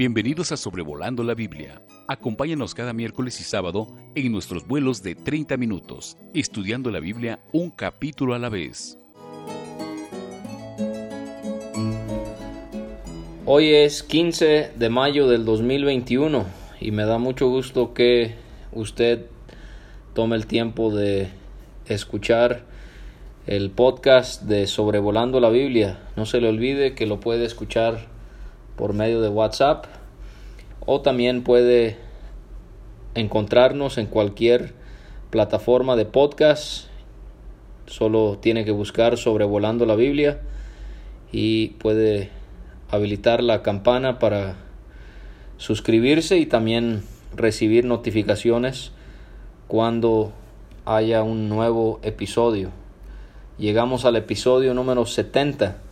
Bienvenidos a Sobrevolando la Biblia. Acompáñanos cada miércoles y sábado en nuestros vuelos de 30 minutos, estudiando la Biblia un capítulo a la vez. Hoy es 15 de mayo del 2021 y me da mucho gusto que usted tome el tiempo de escuchar el podcast de Sobrevolando la Biblia. No se le olvide que lo puede escuchar por medio de WhatsApp o también puede encontrarnos en cualquier plataforma de podcast. Solo tiene que buscar Sobrevolando la Biblia y puede habilitar la campana para suscribirse y también recibir notificaciones cuando haya un nuevo episodio. Llegamos al episodio número 70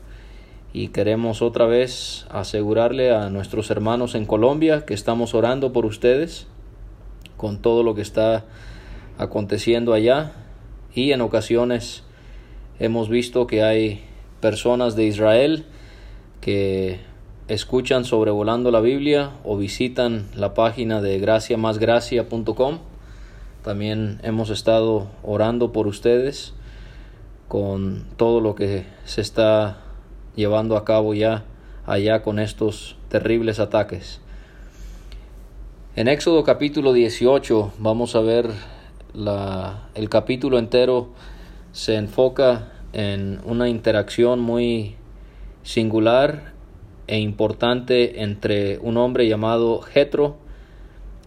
y queremos otra vez asegurarle a nuestros hermanos en Colombia que estamos orando por ustedes con todo lo que está aconteciendo allá y en ocasiones hemos visto que hay personas de Israel que escuchan sobrevolando la Biblia o visitan la página de graciamasgracia.com. También hemos estado orando por ustedes con todo lo que se está llevando a cabo ya allá con estos terribles ataques. En Éxodo capítulo 18 vamos a ver la, el capítulo entero se enfoca en una interacción muy singular e importante entre un hombre llamado Jetro,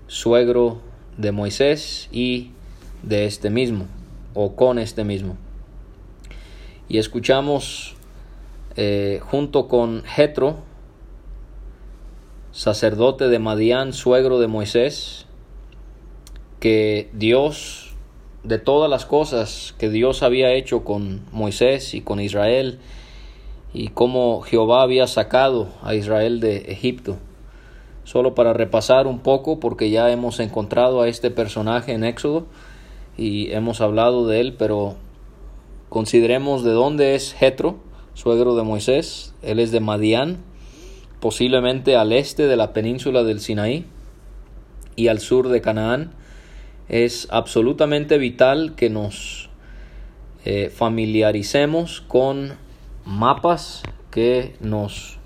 suegro de Moisés y de este mismo o con este mismo. Y escuchamos eh, junto con Jetro, sacerdote de Madián, suegro de Moisés, que Dios, de todas las cosas que Dios había hecho con Moisés y con Israel, y cómo Jehová había sacado a Israel de Egipto. Solo para repasar un poco, porque ya hemos encontrado a este personaje en Éxodo y hemos hablado de él, pero consideremos de dónde es Jetro suegro de Moisés. Él es de Madián, posiblemente al este de la península del Sinaí y al sur de Canaán. Es absolutamente vital que nos eh, familiaricemos con mapas que nos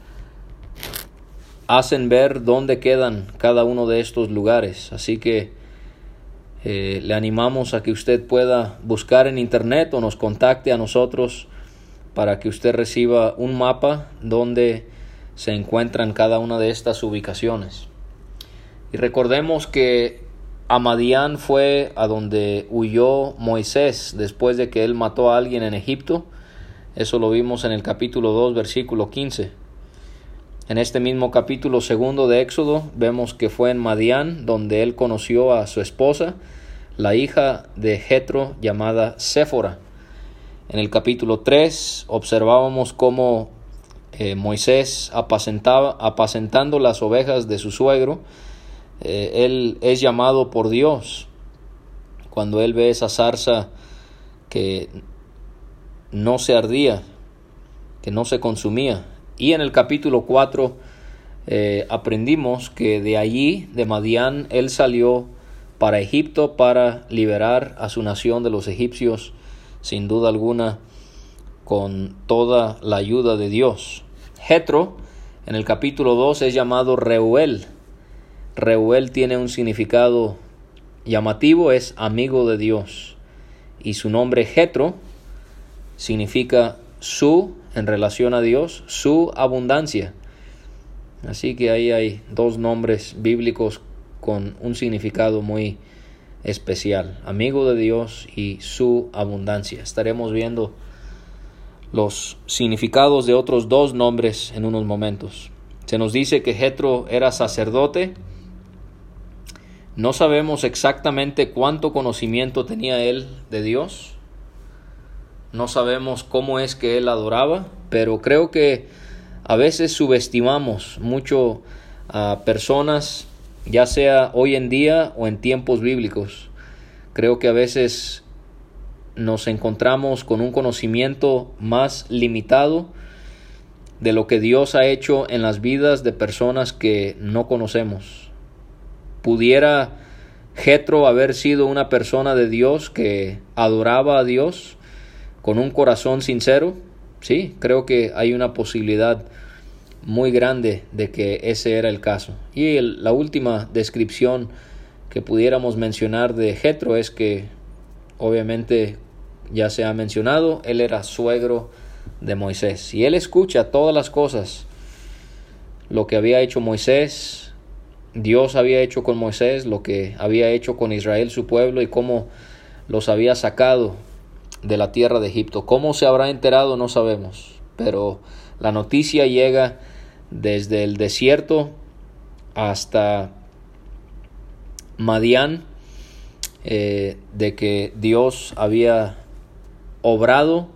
hacen ver dónde quedan cada uno de estos lugares. Así que eh, le animamos a que usted pueda buscar en internet o nos contacte a nosotros para que usted reciba un mapa donde se encuentran cada una de estas ubicaciones. Y recordemos que Amadián fue a donde huyó Moisés después de que él mató a alguien en Egipto. Eso lo vimos en el capítulo 2, versículo 15. En este mismo capítulo segundo de Éxodo vemos que fue en Madián donde él conoció a su esposa, la hija de Jetro llamada Séfora. En el capítulo 3 observábamos cómo eh, Moisés apacentaba, apacentando las ovejas de su suegro, eh, él es llamado por Dios cuando él ve esa zarza que no se ardía, que no se consumía. Y en el capítulo 4 eh, aprendimos que de allí, de Madián, él salió para Egipto para liberar a su nación de los egipcios sin duda alguna, con toda la ayuda de Dios. Jetro, en el capítulo 2, es llamado Reuel. Reuel tiene un significado llamativo, es amigo de Dios. Y su nombre Jetro significa su, en relación a Dios, su abundancia. Así que ahí hay dos nombres bíblicos con un significado muy especial, amigo de Dios y su abundancia. Estaremos viendo los significados de otros dos nombres en unos momentos. Se nos dice que Jetro era sacerdote. No sabemos exactamente cuánto conocimiento tenía él de Dios. No sabemos cómo es que él adoraba, pero creo que a veces subestimamos mucho a personas ya sea hoy en día o en tiempos bíblicos. Creo que a veces nos encontramos con un conocimiento más limitado de lo que Dios ha hecho en las vidas de personas que no conocemos. Pudiera Jetro haber sido una persona de Dios que adoraba a Dios con un corazón sincero. Sí, creo que hay una posibilidad muy grande de que ese era el caso. Y la última descripción que pudiéramos mencionar de Jetro es que obviamente ya se ha mencionado, él era suegro de Moisés. Y él escucha todas las cosas, lo que había hecho Moisés, Dios había hecho con Moisés, lo que había hecho con Israel su pueblo y cómo los había sacado de la tierra de Egipto. ¿Cómo se habrá enterado? No sabemos, pero la noticia llega desde el desierto hasta Madián eh, de que Dios había obrado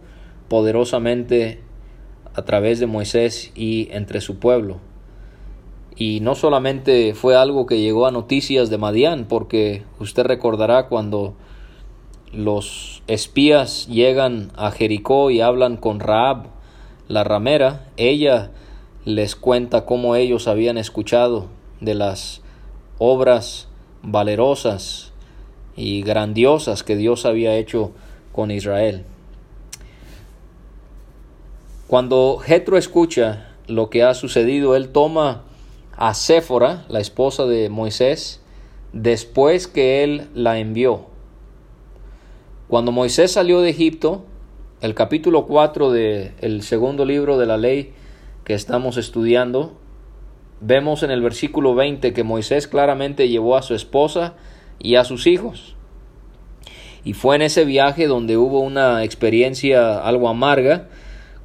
poderosamente a través de Moisés y entre su pueblo. Y no solamente fue algo que llegó a noticias de Madián, porque usted recordará cuando los espías llegan a Jericó y hablan con Raab, la ramera, ella les cuenta cómo ellos habían escuchado de las obras valerosas y grandiosas que Dios había hecho con Israel. Cuando Jetro escucha lo que ha sucedido, él toma a Séfora, la esposa de Moisés, después que él la envió. Cuando Moisés salió de Egipto, el capítulo 4 del segundo libro de la ley que estamos estudiando, vemos en el versículo 20 que Moisés claramente llevó a su esposa y a sus hijos. Y fue en ese viaje donde hubo una experiencia algo amarga,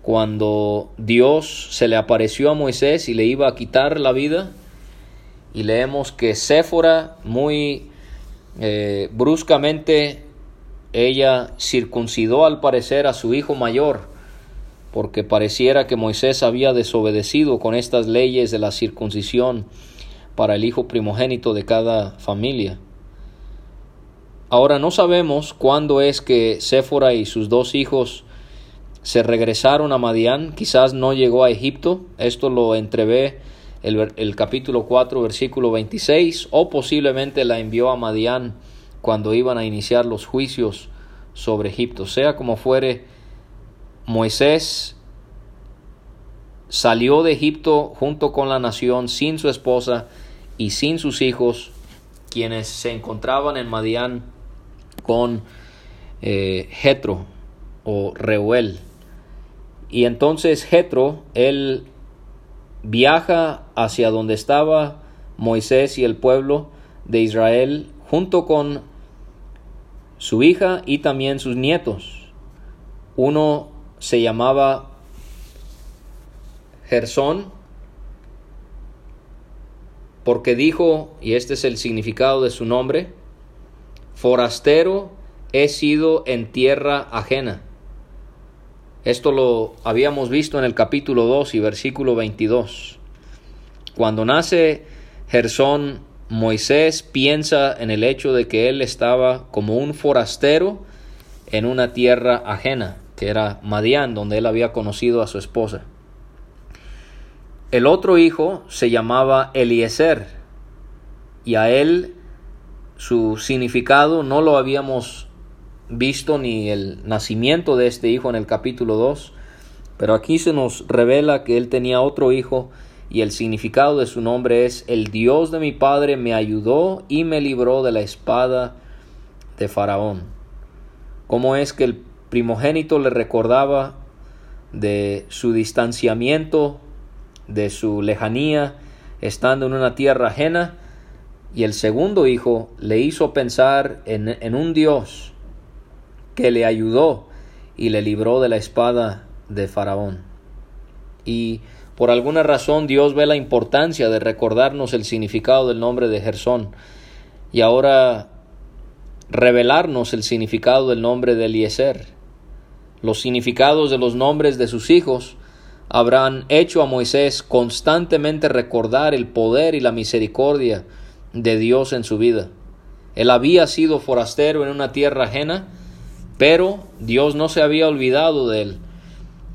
cuando Dios se le apareció a Moisés y le iba a quitar la vida. Y leemos que Séfora muy eh, bruscamente ella circuncidó al parecer a su hijo mayor, porque pareciera que Moisés había desobedecido con estas leyes de la circuncisión para el hijo primogénito de cada familia. Ahora no sabemos cuándo es que Séfora y sus dos hijos se regresaron a Madián, quizás no llegó a Egipto, esto lo entrevé el, el capítulo 4, versículo 26, o posiblemente la envió a Madián cuando iban a iniciar los juicios sobre Egipto. Sea como fuere, Moisés salió de Egipto junto con la nación sin su esposa y sin sus hijos, quienes se encontraban en Madián con eh, Jetro o Reuel. Y entonces Jetro, él viaja hacia donde estaba Moisés y el pueblo de Israel junto con su hija y también sus nietos. Uno se llamaba Gersón porque dijo, y este es el significado de su nombre, forastero he sido en tierra ajena. Esto lo habíamos visto en el capítulo 2 y versículo 22. Cuando nace Gersón, Moisés piensa en el hecho de que él estaba como un forastero en una tierra ajena, era Madián, donde él había conocido a su esposa. El otro hijo se llamaba Eliezer, y a él su significado no lo habíamos visto ni el nacimiento de este hijo en el capítulo 2, pero aquí se nos revela que él tenía otro hijo y el significado de su nombre es el Dios de mi padre me ayudó y me libró de la espada de Faraón. ¿Cómo es que el primogénito le recordaba de su distanciamiento, de su lejanía, estando en una tierra ajena? Y el segundo hijo le hizo pensar en, en un Dios que le ayudó y le libró de la espada de Faraón. Y por alguna razón Dios ve la importancia de recordarnos el significado del nombre de Gersón y ahora revelarnos el significado del nombre de Eliezer. Los significados de los nombres de sus hijos habrán hecho a Moisés constantemente recordar el poder y la misericordia de Dios en su vida. Él había sido forastero en una tierra ajena, pero Dios no se había olvidado de él.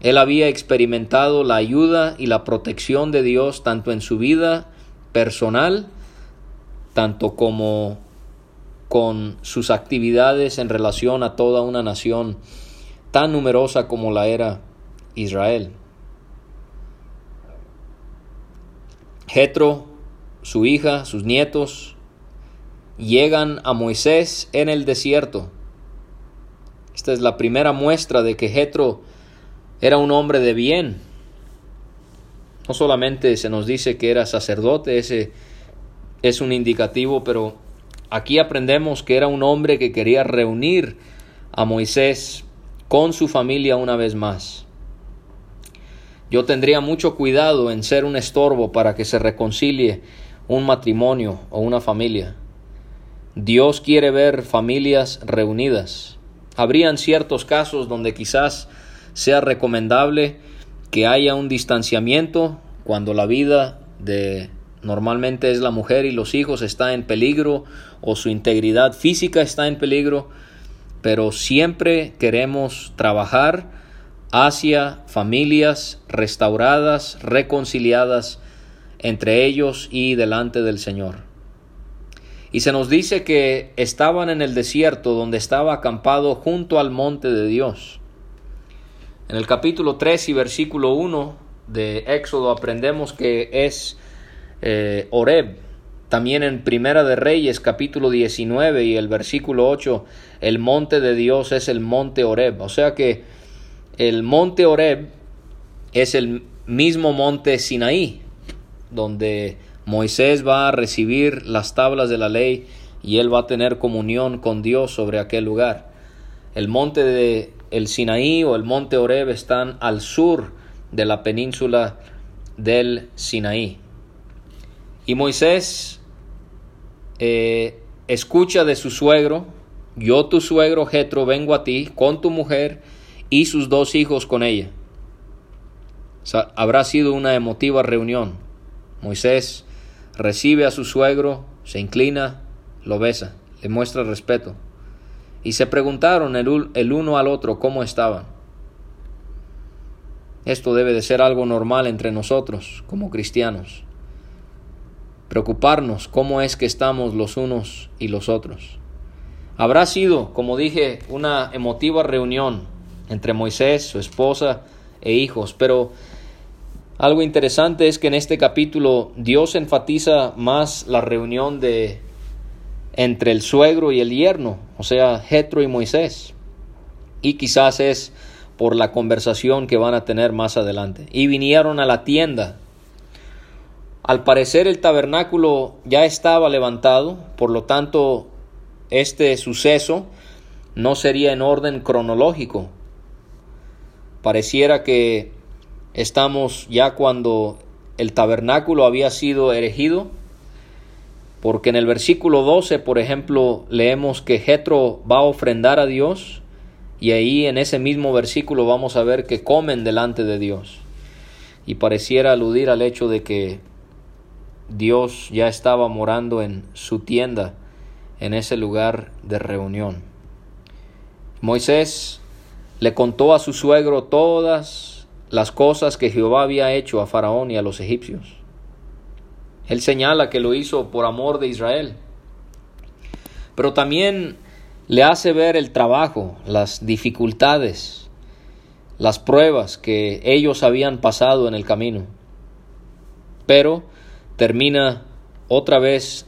Él había experimentado la ayuda y la protección de Dios tanto en su vida personal, tanto como con sus actividades en relación a toda una nación tan numerosa como la era Israel. Jetro, su hija, sus nietos, llegan a Moisés en el desierto. Esta es la primera muestra de que Jetro era un hombre de bien. No solamente se nos dice que era sacerdote, ese es un indicativo, pero aquí aprendemos que era un hombre que quería reunir a Moisés con su familia una vez más. Yo tendría mucho cuidado en ser un estorbo para que se reconcilie un matrimonio o una familia. Dios quiere ver familias reunidas. Habrían ciertos casos donde quizás sea recomendable que haya un distanciamiento cuando la vida de normalmente es la mujer y los hijos está en peligro o su integridad física está en peligro, pero siempre queremos trabajar hacia familias restauradas, reconciliadas entre ellos y delante del Señor. Y se nos dice que estaban en el desierto donde estaba acampado junto al monte de Dios. En el capítulo 3 y versículo 1 de Éxodo aprendemos que es eh, Oreb. También en Primera de Reyes capítulo 19 y el versículo 8, el monte de Dios es el monte Oreb. O sea que el monte Oreb es el mismo monte Sinaí, donde Moisés va a recibir las tablas de la ley y él va a tener comunión con Dios sobre aquel lugar. El monte de el Sinaí o el monte Oreb están al sur de la península del Sinaí. Y Moisés eh, escucha de su suegro, yo tu suegro Jetro vengo a ti con tu mujer y sus dos hijos con ella. habrá sido una emotiva reunión. Moisés recibe a su suegro, se inclina, lo besa, le muestra respeto. Y se preguntaron el, el uno al otro cómo estaban. Esto debe de ser algo normal entre nosotros como cristianos. Preocuparnos cómo es que estamos los unos y los otros. Habrá sido, como dije, una emotiva reunión entre Moisés, su esposa e hijos, pero algo interesante es que en este capítulo Dios enfatiza más la reunión de entre el suegro y el yerno, o sea, Jetro y Moisés. Y quizás es por la conversación que van a tener más adelante. Y vinieron a la tienda. Al parecer el tabernáculo ya estaba levantado, por lo tanto este suceso no sería en orden cronológico. Pareciera que Estamos ya cuando el tabernáculo había sido erigido, porque en el versículo 12, por ejemplo, leemos que Jetro va a ofrendar a Dios y ahí en ese mismo versículo vamos a ver que comen delante de Dios. Y pareciera aludir al hecho de que Dios ya estaba morando en su tienda, en ese lugar de reunión. Moisés le contó a su suegro todas las cosas que Jehová había hecho a Faraón y a los egipcios. Él señala que lo hizo por amor de Israel, pero también le hace ver el trabajo, las dificultades, las pruebas que ellos habían pasado en el camino. Pero termina otra vez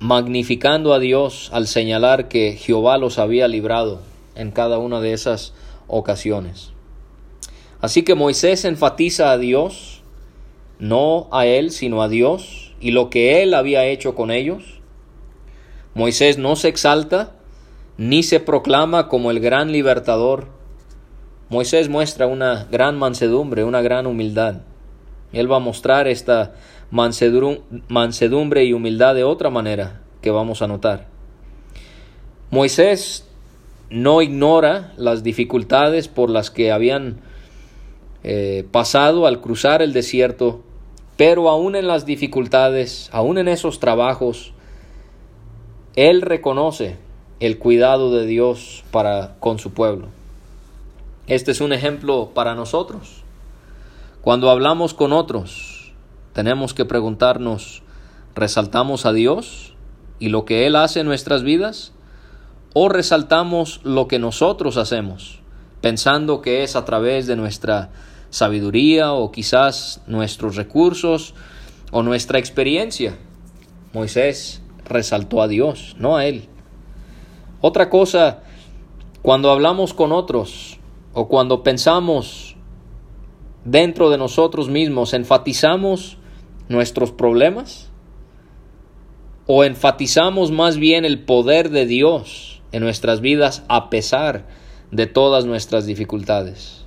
magnificando a Dios al señalar que Jehová los había librado en cada una de esas ocasiones. Así que Moisés enfatiza a Dios, no a él, sino a Dios y lo que él había hecho con ellos. Moisés no se exalta ni se proclama como el gran libertador. Moisés muestra una gran mansedumbre, una gran humildad. Él va a mostrar esta mansedumbre y humildad de otra manera que vamos a notar. Moisés no ignora las dificultades por las que habían eh, pasado al cruzar el desierto, pero aún en las dificultades, aún en esos trabajos, Él reconoce el cuidado de Dios para con su pueblo. Este es un ejemplo para nosotros. Cuando hablamos con otros, tenemos que preguntarnos, ¿resaltamos a Dios y lo que Él hace en nuestras vidas? ¿O resaltamos lo que nosotros hacemos, pensando que es a través de nuestra sabiduría o quizás nuestros recursos o nuestra experiencia? Moisés resaltó a Dios, no a Él. Otra cosa, cuando hablamos con otros o cuando pensamos dentro de nosotros mismos, enfatizamos nuestros problemas o enfatizamos más bien el poder de Dios en nuestras vidas a pesar de todas nuestras dificultades.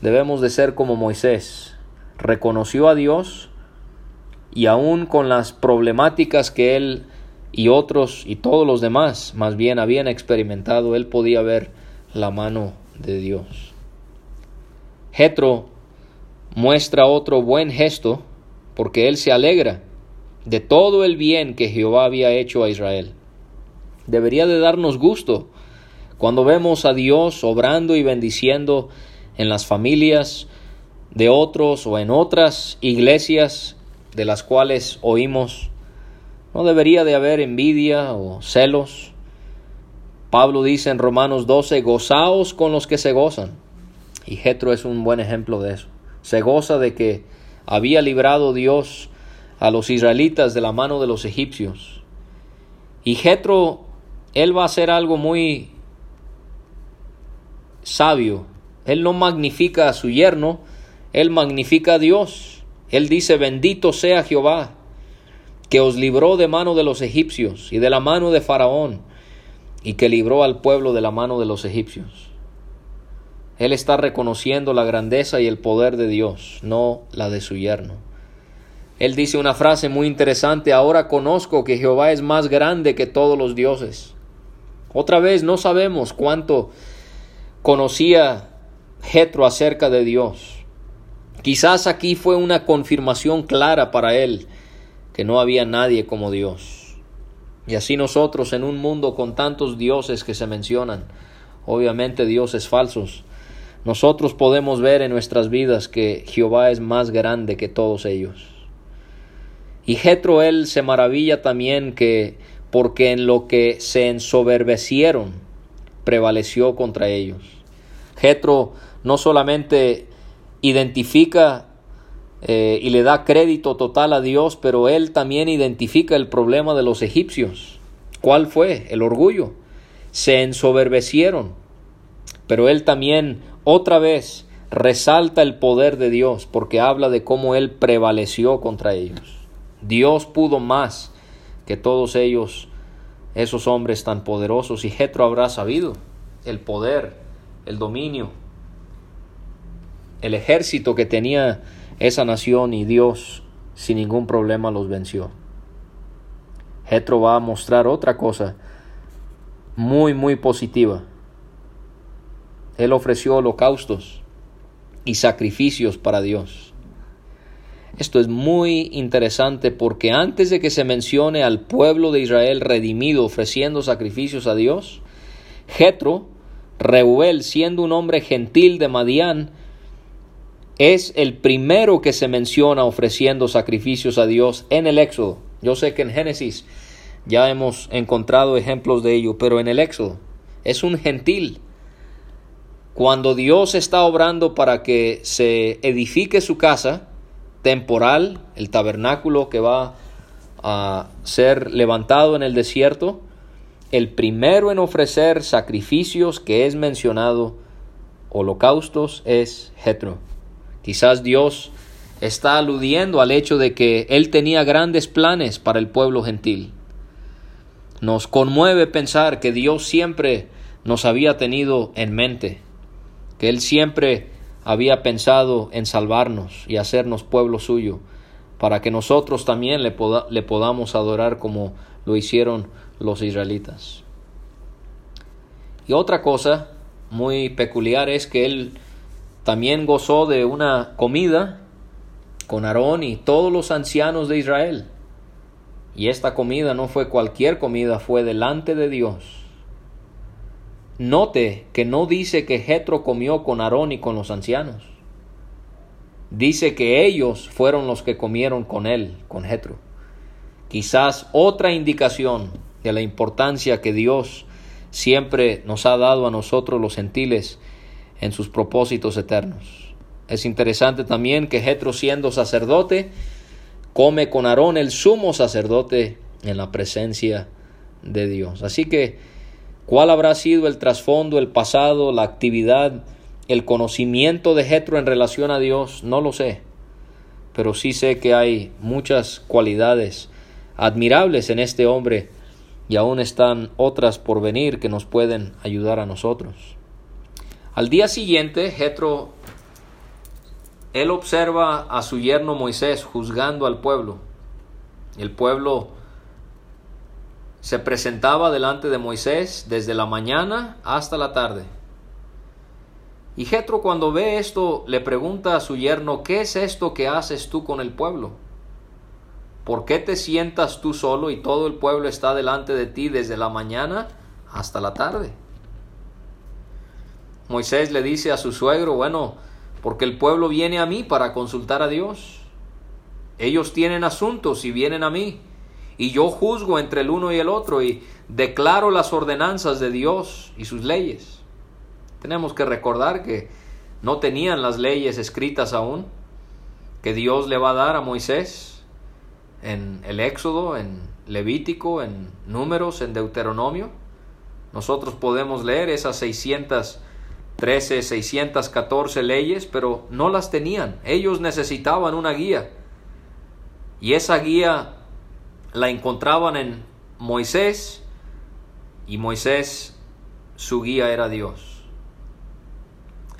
Debemos de ser como Moisés, reconoció a Dios y aún con las problemáticas que él y otros y todos los demás más bien habían experimentado, él podía ver la mano de Dios. Jetro muestra otro buen gesto porque él se alegra de todo el bien que Jehová había hecho a Israel. Debería de darnos gusto cuando vemos a Dios obrando y bendiciendo en las familias de otros o en otras iglesias de las cuales oímos, no debería de haber envidia o celos. Pablo dice en Romanos 12, gozaos con los que se gozan. Y Jetro es un buen ejemplo de eso. Se goza de que había librado Dios a los israelitas de la mano de los egipcios. Y Jetro, él va a hacer algo muy sabio. Él no magnifica a su yerno, él magnifica a Dios. Él dice, bendito sea Jehová, que os libró de mano de los egipcios y de la mano de Faraón, y que libró al pueblo de la mano de los egipcios. Él está reconociendo la grandeza y el poder de Dios, no la de su yerno. Él dice una frase muy interesante, ahora conozco que Jehová es más grande que todos los dioses. Otra vez no sabemos cuánto conocía Jetro acerca de Dios. Quizás aquí fue una confirmación clara para él que no había nadie como Dios. Y así nosotros en un mundo con tantos dioses que se mencionan, obviamente dioses falsos, nosotros podemos ver en nuestras vidas que Jehová es más grande que todos ellos. Y Jetro él se maravilla también que porque en lo que se ensoberbecieron prevaleció contra ellos. Jetro no solamente identifica eh, y le da crédito total a Dios, pero él también identifica el problema de los egipcios. ¿Cuál fue? El orgullo. Se ensoberbecieron, pero él también otra vez resalta el poder de Dios porque habla de cómo él prevaleció contra ellos. Dios pudo más que todos ellos, esos hombres tan poderosos, y Jetro habrá sabido el poder, el dominio, el ejército que tenía esa nación y Dios sin ningún problema los venció. Jetro va a mostrar otra cosa muy muy positiva. Él ofreció holocaustos y sacrificios para Dios. Esto es muy interesante porque antes de que se mencione al pueblo de Israel redimido ofreciendo sacrificios a Dios, Jetro, Reuel, siendo un hombre gentil de Madián, es el primero que se menciona ofreciendo sacrificios a Dios en el Éxodo. Yo sé que en Génesis ya hemos encontrado ejemplos de ello, pero en el Éxodo es un gentil. Cuando Dios está obrando para que se edifique su casa temporal, el tabernáculo que va a ser levantado en el desierto, el primero en ofrecer sacrificios que es mencionado, holocaustos, es Jetro. Quizás Dios está aludiendo al hecho de que Él tenía grandes planes para el pueblo gentil. Nos conmueve pensar que Dios siempre nos había tenido en mente, que Él siempre había pensado en salvarnos y hacernos pueblo suyo, para que nosotros también le, le podamos adorar como lo hicieron los israelitas. Y otra cosa muy peculiar es que Él también gozó de una comida con Aarón y todos los ancianos de Israel. Y esta comida no fue cualquier comida, fue delante de Dios. Note que no dice que Jetro comió con Aarón y con los ancianos. Dice que ellos fueron los que comieron con él, con Jetro. Quizás otra indicación de la importancia que Dios siempre nos ha dado a nosotros los gentiles en sus propósitos eternos. Es interesante también que Jetro siendo sacerdote come con Aarón el sumo sacerdote en la presencia de Dios. Así que, ¿cuál habrá sido el trasfondo, el pasado, la actividad, el conocimiento de Jetro en relación a Dios? No lo sé, pero sí sé que hay muchas cualidades admirables en este hombre y aún están otras por venir que nos pueden ayudar a nosotros. Al día siguiente, Jetro, él observa a su yerno Moisés juzgando al pueblo. El pueblo se presentaba delante de Moisés desde la mañana hasta la tarde. Y Jetro cuando ve esto le pregunta a su yerno, ¿qué es esto que haces tú con el pueblo? ¿Por qué te sientas tú solo y todo el pueblo está delante de ti desde la mañana hasta la tarde? Moisés le dice a su suegro, bueno, porque el pueblo viene a mí para consultar a Dios. Ellos tienen asuntos y vienen a mí. Y yo juzgo entre el uno y el otro y declaro las ordenanzas de Dios y sus leyes. Tenemos que recordar que no tenían las leyes escritas aún, que Dios le va a dar a Moisés en el Éxodo, en Levítico, en Números, en Deuteronomio. Nosotros podemos leer esas 613, 614 leyes, pero no las tenían. Ellos necesitaban una guía. Y esa guía la encontraban en Moisés y Moisés, su guía era Dios.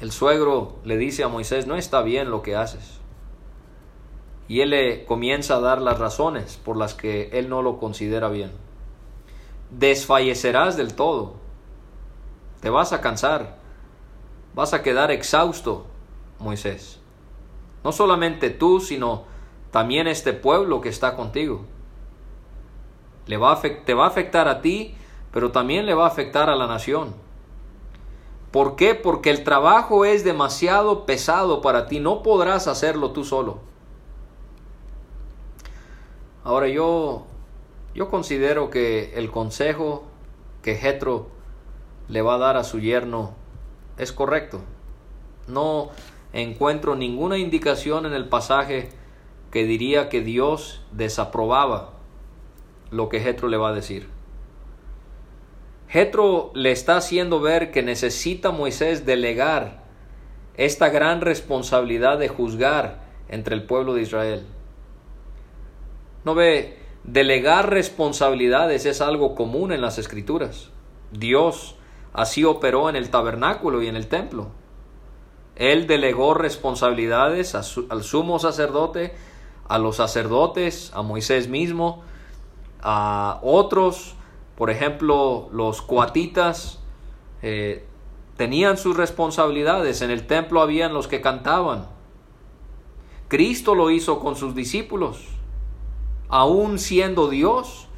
El suegro le dice a Moisés, no está bien lo que haces y él le comienza a dar las razones por las que él no lo considera bien. Desfallecerás del todo, te vas a cansar, vas a quedar exhausto, Moisés. No solamente tú, sino también este pueblo que está contigo. Le va te va a afectar a ti, pero también le va a afectar a la nación. ¿Por qué? Porque el trabajo es demasiado pesado para ti, no podrás hacerlo tú solo. Ahora yo, yo considero que el consejo que Jetro le va a dar a su yerno es correcto. No encuentro ninguna indicación en el pasaje que diría que Dios desaprobaba lo que Jetro le va a decir. Jetro le está haciendo ver que necesita Moisés delegar esta gran responsabilidad de juzgar entre el pueblo de Israel. No ve, delegar responsabilidades es algo común en las escrituras. Dios así operó en el tabernáculo y en el templo. Él delegó responsabilidades al sumo sacerdote, a los sacerdotes, a Moisés mismo, a otros, por ejemplo, los cuatitas, eh, tenían sus responsabilidades. En el templo habían los que cantaban. Cristo lo hizo con sus discípulos aún siendo Dios,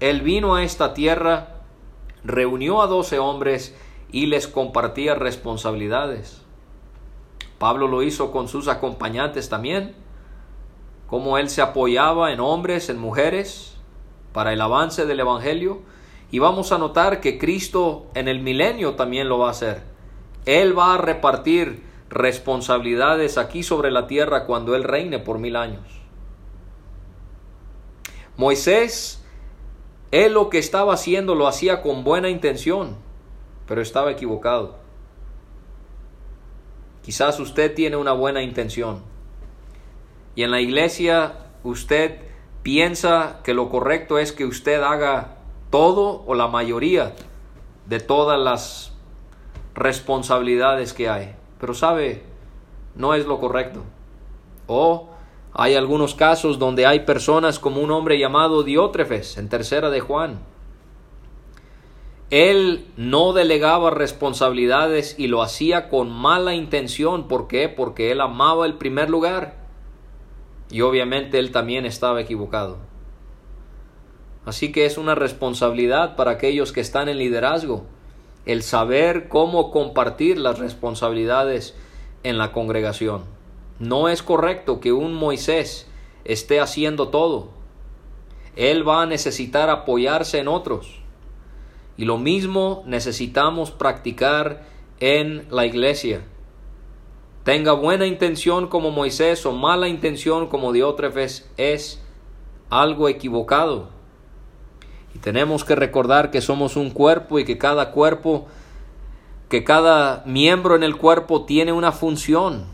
Él vino a esta tierra, reunió a doce hombres y les compartía responsabilidades. Pablo lo hizo con sus acompañantes también, como él se apoyaba en hombres, en mujeres, para el avance del Evangelio. Y vamos a notar que Cristo en el milenio también lo va a hacer. Él va a repartir responsabilidades aquí sobre la tierra cuando Él reine por mil años. Moisés, él lo que estaba haciendo lo hacía con buena intención, pero estaba equivocado. Quizás usted tiene una buena intención y en la iglesia usted piensa que lo correcto es que usted haga todo o la mayoría de todas las responsabilidades que hay. Pero sabe, no es lo correcto. O hay algunos casos donde hay personas como un hombre llamado Diótrefes en tercera de Juan. Él no delegaba responsabilidades y lo hacía con mala intención. ¿Por qué? Porque él amaba el primer lugar. Y obviamente él también estaba equivocado. Así que es una responsabilidad para aquellos que están en liderazgo el saber cómo compartir las responsabilidades en la congregación. No es correcto que un Moisés esté haciendo todo. Él va a necesitar apoyarse en otros. Y lo mismo necesitamos practicar en la iglesia. Tenga buena intención como Moisés o mala intención como Diótrefes es algo equivocado. Y tenemos que recordar que somos un cuerpo y que cada cuerpo, que cada miembro en el cuerpo tiene una función.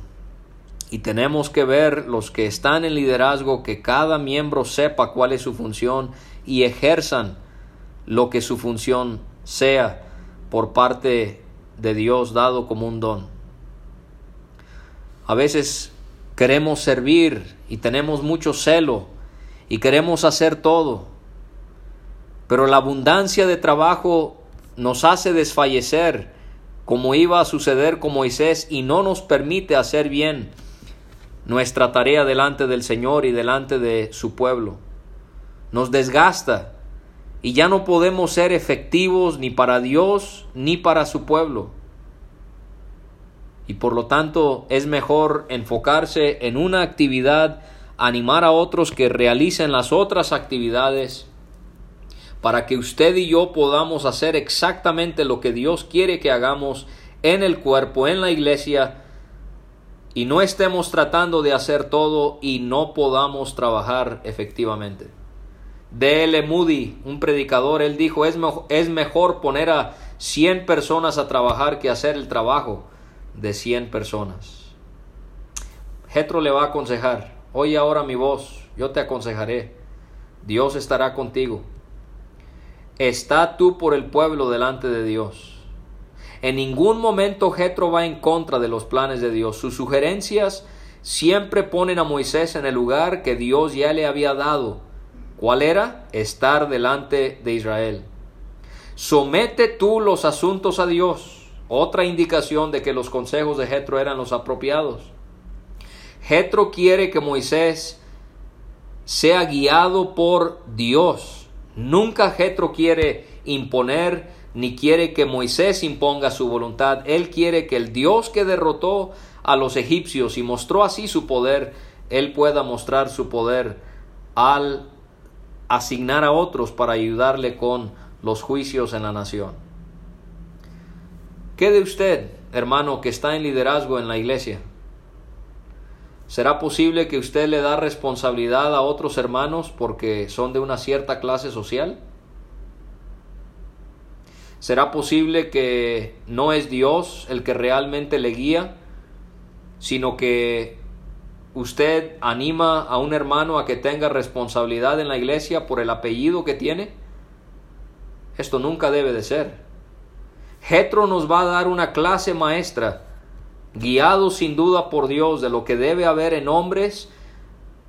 Y tenemos que ver los que están en liderazgo que cada miembro sepa cuál es su función y ejerzan lo que su función sea por parte de Dios dado como un don. A veces queremos servir y tenemos mucho celo y queremos hacer todo, pero la abundancia de trabajo nos hace desfallecer como iba a suceder con Moisés y no nos permite hacer bien nuestra tarea delante del Señor y delante de su pueblo. Nos desgasta y ya no podemos ser efectivos ni para Dios ni para su pueblo. Y por lo tanto es mejor enfocarse en una actividad, animar a otros que realicen las otras actividades, para que usted y yo podamos hacer exactamente lo que Dios quiere que hagamos en el cuerpo, en la iglesia, y no estemos tratando de hacer todo y no podamos trabajar efectivamente. D.L. Moody, un predicador, él dijo, es, es mejor poner a 100 personas a trabajar que hacer el trabajo de 100 personas. Jetro le va a aconsejar, oye ahora mi voz, yo te aconsejaré, Dios estará contigo. Está tú por el pueblo delante de Dios. En ningún momento Jetro va en contra de los planes de Dios. Sus sugerencias siempre ponen a Moisés en el lugar que Dios ya le había dado. ¿Cuál era? Estar delante de Israel. Somete tú los asuntos a Dios. Otra indicación de que los consejos de Jetro eran los apropiados. Jetro quiere que Moisés sea guiado por Dios. Nunca Jetro quiere imponer ni quiere que Moisés imponga su voluntad. Él quiere que el Dios que derrotó a los egipcios y mostró así su poder, Él pueda mostrar su poder al asignar a otros para ayudarle con los juicios en la nación. ¿Qué de usted, hermano, que está en liderazgo en la iglesia? ¿Será posible que usted le da responsabilidad a otros hermanos porque son de una cierta clase social? ¿Será posible que no es Dios el que realmente le guía, sino que usted anima a un hermano a que tenga responsabilidad en la iglesia por el apellido que tiene? Esto nunca debe de ser. Jetro nos va a dar una clase maestra, guiado sin duda por Dios, de lo que debe haber en hombres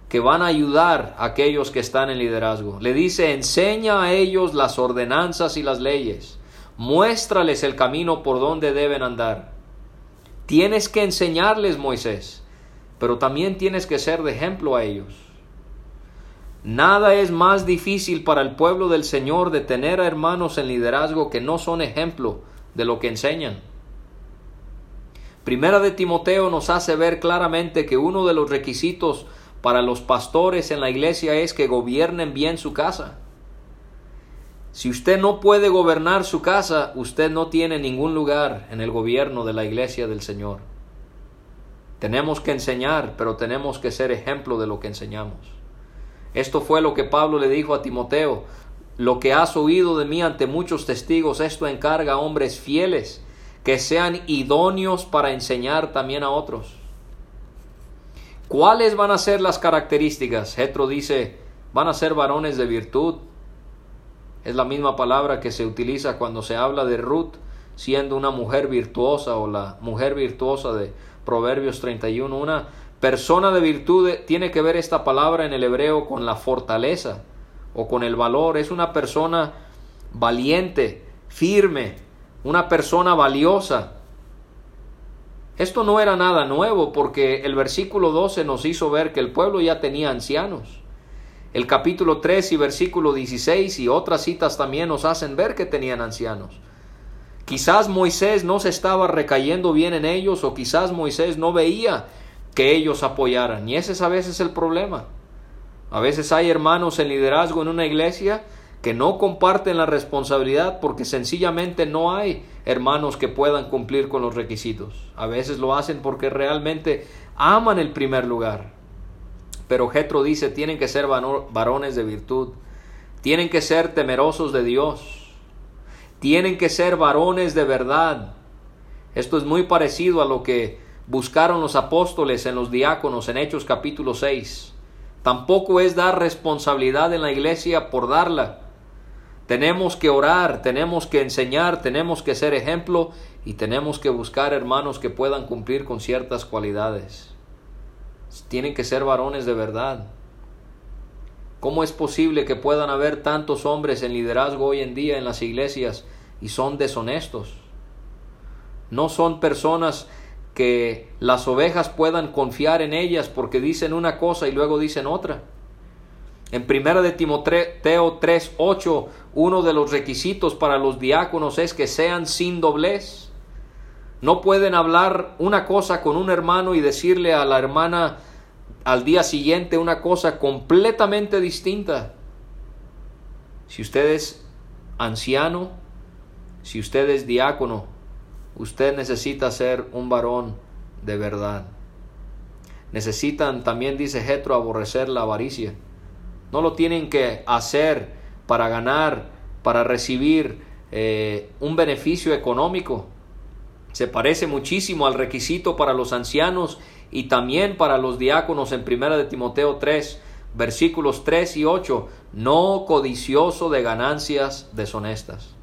que van a ayudar a aquellos que están en liderazgo. Le dice, enseña a ellos las ordenanzas y las leyes muéstrales el camino por donde deben andar. Tienes que enseñarles, Moisés, pero también tienes que ser de ejemplo a ellos. Nada es más difícil para el pueblo del Señor de tener a hermanos en liderazgo que no son ejemplo de lo que enseñan. Primera de Timoteo nos hace ver claramente que uno de los requisitos para los pastores en la iglesia es que gobiernen bien su casa. Si usted no puede gobernar su casa, usted no tiene ningún lugar en el gobierno de la iglesia del Señor. Tenemos que enseñar, pero tenemos que ser ejemplo de lo que enseñamos. Esto fue lo que Pablo le dijo a Timoteo. Lo que has oído de mí ante muchos testigos, esto encarga a hombres fieles que sean idóneos para enseñar también a otros. ¿Cuáles van a ser las características? Jetro dice, van a ser varones de virtud, es la misma palabra que se utiliza cuando se habla de Ruth siendo una mujer virtuosa o la mujer virtuosa de Proverbios 31. Una persona de virtud tiene que ver esta palabra en el hebreo con la fortaleza o con el valor. Es una persona valiente, firme, una persona valiosa. Esto no era nada nuevo porque el versículo 12 nos hizo ver que el pueblo ya tenía ancianos. El capítulo 3 y versículo 16 y otras citas también nos hacen ver que tenían ancianos. Quizás Moisés no se estaba recayendo bien en ellos o quizás Moisés no veía que ellos apoyaran. Y ese es a veces el problema. A veces hay hermanos en liderazgo en una iglesia que no comparten la responsabilidad porque sencillamente no hay hermanos que puedan cumplir con los requisitos. A veces lo hacen porque realmente aman el primer lugar. Pero Jetro dice, tienen que ser varones de virtud, tienen que ser temerosos de Dios, tienen que ser varones de verdad. Esto es muy parecido a lo que buscaron los apóstoles en los diáconos en Hechos capítulo 6. Tampoco es dar responsabilidad en la iglesia por darla. Tenemos que orar, tenemos que enseñar, tenemos que ser ejemplo y tenemos que buscar hermanos que puedan cumplir con ciertas cualidades. Tienen que ser varones de verdad. ¿Cómo es posible que puedan haber tantos hombres en liderazgo hoy en día en las iglesias y son deshonestos? No son personas que las ovejas puedan confiar en ellas porque dicen una cosa y luego dicen otra. En primera de Timoteo 3:8, uno de los requisitos para los diáconos es que sean sin doblez. No pueden hablar una cosa con un hermano y decirle a la hermana al día siguiente una cosa completamente distinta. Si usted es anciano, si usted es diácono, usted necesita ser un varón de verdad. Necesitan, también dice Jetro, aborrecer la avaricia. No lo tienen que hacer para ganar, para recibir eh, un beneficio económico. Se parece muchísimo al requisito para los ancianos y también para los diáconos en 1 de Timoteo 3, versículos 3 y 8, no codicioso de ganancias deshonestas.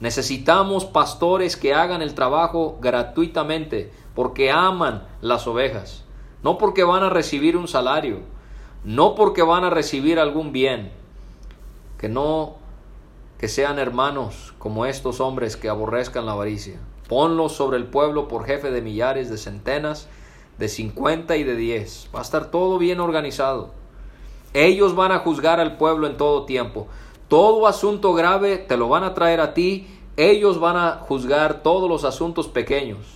Necesitamos pastores que hagan el trabajo gratuitamente porque aman las ovejas, no porque van a recibir un salario, no porque van a recibir algún bien, que no que sean hermanos como estos hombres que aborrezcan la avaricia. Ponlos sobre el pueblo por jefe de millares, de centenas, de cincuenta y de diez. Va a estar todo bien organizado. Ellos van a juzgar al pueblo en todo tiempo. Todo asunto grave te lo van a traer a ti. Ellos van a juzgar todos los asuntos pequeños.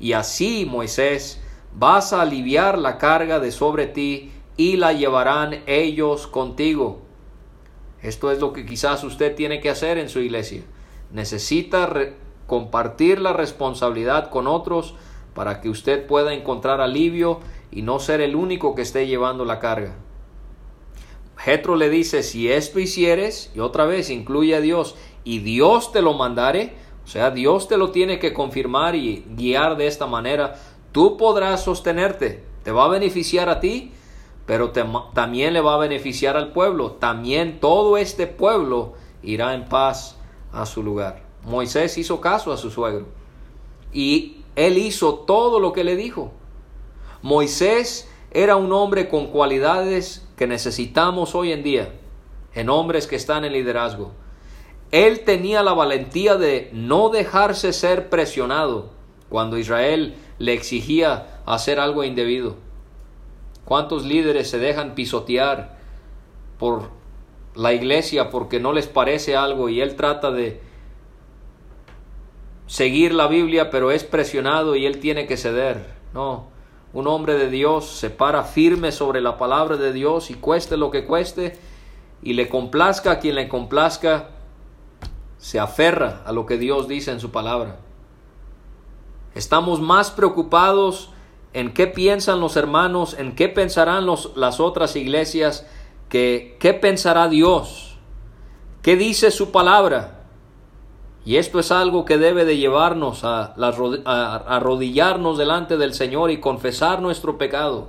Y así, Moisés, vas a aliviar la carga de sobre ti y la llevarán ellos contigo. Esto es lo que quizás usted tiene que hacer en su iglesia. Necesita compartir la responsabilidad con otros para que usted pueda encontrar alivio y no ser el único que esté llevando la carga. Jetro le dice, si esto hicieres, y otra vez incluye a Dios, y Dios te lo mandare, o sea, Dios te lo tiene que confirmar y guiar de esta manera, tú podrás sostenerte, te va a beneficiar a ti pero también le va a beneficiar al pueblo. También todo este pueblo irá en paz a su lugar. Moisés hizo caso a su suegro y él hizo todo lo que le dijo. Moisés era un hombre con cualidades que necesitamos hoy en día, en hombres que están en liderazgo. Él tenía la valentía de no dejarse ser presionado cuando Israel le exigía hacer algo indebido. ¿Cuántos líderes se dejan pisotear por la iglesia porque no les parece algo y él trata de seguir la Biblia pero es presionado y él tiene que ceder? No, un hombre de Dios se para firme sobre la palabra de Dios y cueste lo que cueste y le complazca a quien le complazca, se aferra a lo que Dios dice en su palabra. Estamos más preocupados en qué piensan los hermanos, en qué pensarán los, las otras iglesias, que, qué pensará Dios, qué dice su palabra. Y esto es algo que debe de llevarnos a, a arrodillarnos delante del Señor y confesar nuestro pecado.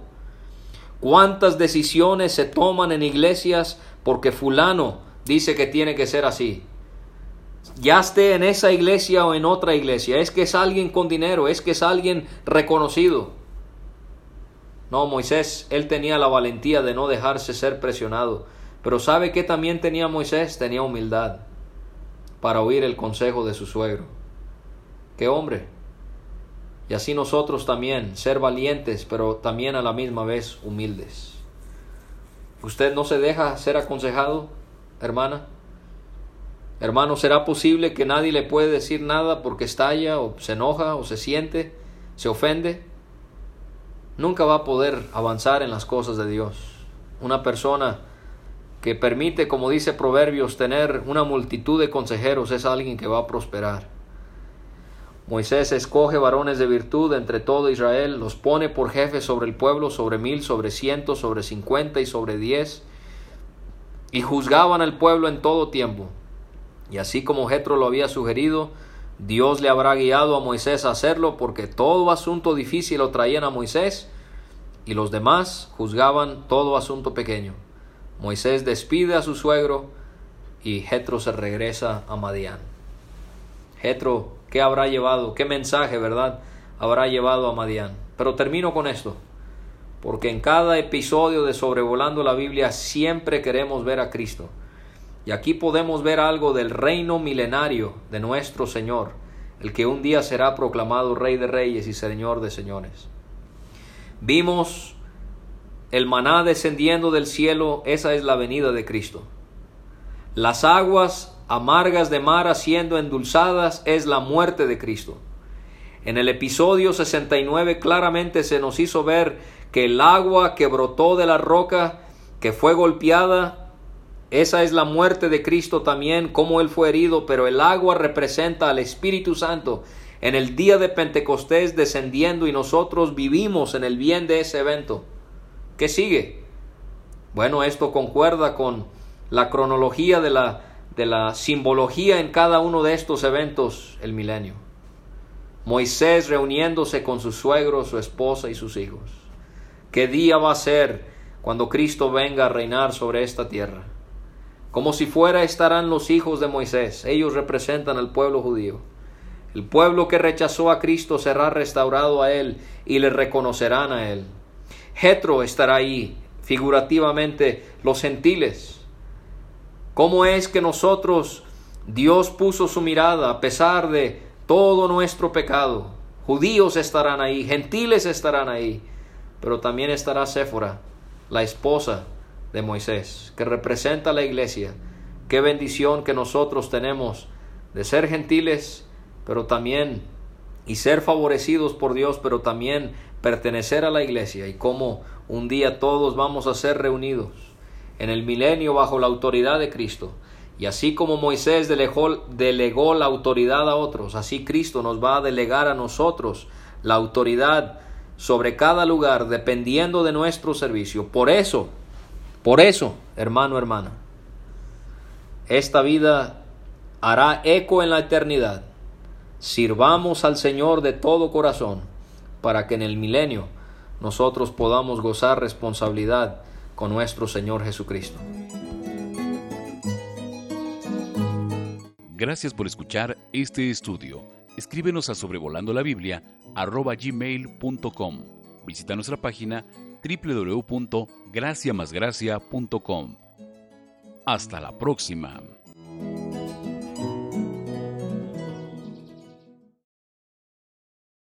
¿Cuántas decisiones se toman en iglesias porque fulano dice que tiene que ser así? ya esté en esa iglesia o en otra iglesia, es que es alguien con dinero, es que es alguien reconocido. No, Moisés, él tenía la valentía de no dejarse ser presionado. Pero ¿sabe qué también tenía Moisés? Tenía humildad para oír el consejo de su suegro. ¡Qué hombre! Y así nosotros también, ser valientes, pero también a la misma vez humildes. ¿Usted no se deja ser aconsejado, hermana? Hermano, ¿será posible que nadie le puede decir nada porque estalla o se enoja o se siente, se ofende? Nunca va a poder avanzar en las cosas de Dios. Una persona que permite, como dice Proverbios, tener una multitud de consejeros es alguien que va a prosperar. Moisés escoge varones de virtud entre todo Israel, los pone por jefes sobre el pueblo, sobre mil, sobre cientos, sobre cincuenta y sobre diez, y juzgaban al pueblo en todo tiempo. Y así como Jetro lo había sugerido, Dios le habrá guiado a Moisés a hacerlo, porque todo asunto difícil lo traían a Moisés, y los demás juzgaban todo asunto pequeño. Moisés despide a su suegro y Jetro se regresa a Madián. Jetro, ¿qué habrá llevado? ¿Qué mensaje, verdad? Habrá llevado a Madián. Pero termino con esto, porque en cada episodio de Sobrevolando la Biblia siempre queremos ver a Cristo. Y aquí podemos ver algo del reino milenario de nuestro Señor, el que un día será proclamado Rey de Reyes y Señor de Señores. Vimos el maná descendiendo del cielo, esa es la venida de Cristo. Las aguas amargas de mar siendo endulzadas es la muerte de Cristo. En el episodio 69 claramente se nos hizo ver que el agua que brotó de la roca, que fue golpeada, esa es la muerte de Cristo también, como Él fue herido, pero el agua representa al Espíritu Santo en el día de Pentecostés descendiendo y nosotros vivimos en el bien de ese evento. ¿Qué sigue? Bueno, esto concuerda con la cronología de la, de la simbología en cada uno de estos eventos, el milenio. Moisés reuniéndose con su suegro, su esposa y sus hijos. ¿Qué día va a ser cuando Cristo venga a reinar sobre esta tierra? Como si fuera estarán los hijos de Moisés. Ellos representan al pueblo judío. El pueblo que rechazó a Cristo será restaurado a Él y le reconocerán a Él. Jetro estará ahí, figurativamente, los gentiles. ¿Cómo es que nosotros, Dios puso su mirada a pesar de todo nuestro pecado? Judíos estarán ahí, gentiles estarán ahí, pero también estará Séfora, la esposa de Moisés, que representa la iglesia. Qué bendición que nosotros tenemos de ser gentiles, pero también y ser favorecidos por Dios, pero también pertenecer a la iglesia y cómo un día todos vamos a ser reunidos en el milenio bajo la autoridad de Cristo. Y así como Moisés delegó, delegó la autoridad a otros, así Cristo nos va a delegar a nosotros la autoridad sobre cada lugar dependiendo de nuestro servicio. Por eso por eso, hermano, hermana, esta vida hará eco en la eternidad. Sirvamos al Señor de todo corazón para que en el milenio nosotros podamos gozar responsabilidad con nuestro Señor Jesucristo. Gracias por escuchar este estudio. Escríbenos a sobrevolando la Biblia gmail.com. Visita nuestra página www.graciamasgracia.com. Hasta la próxima.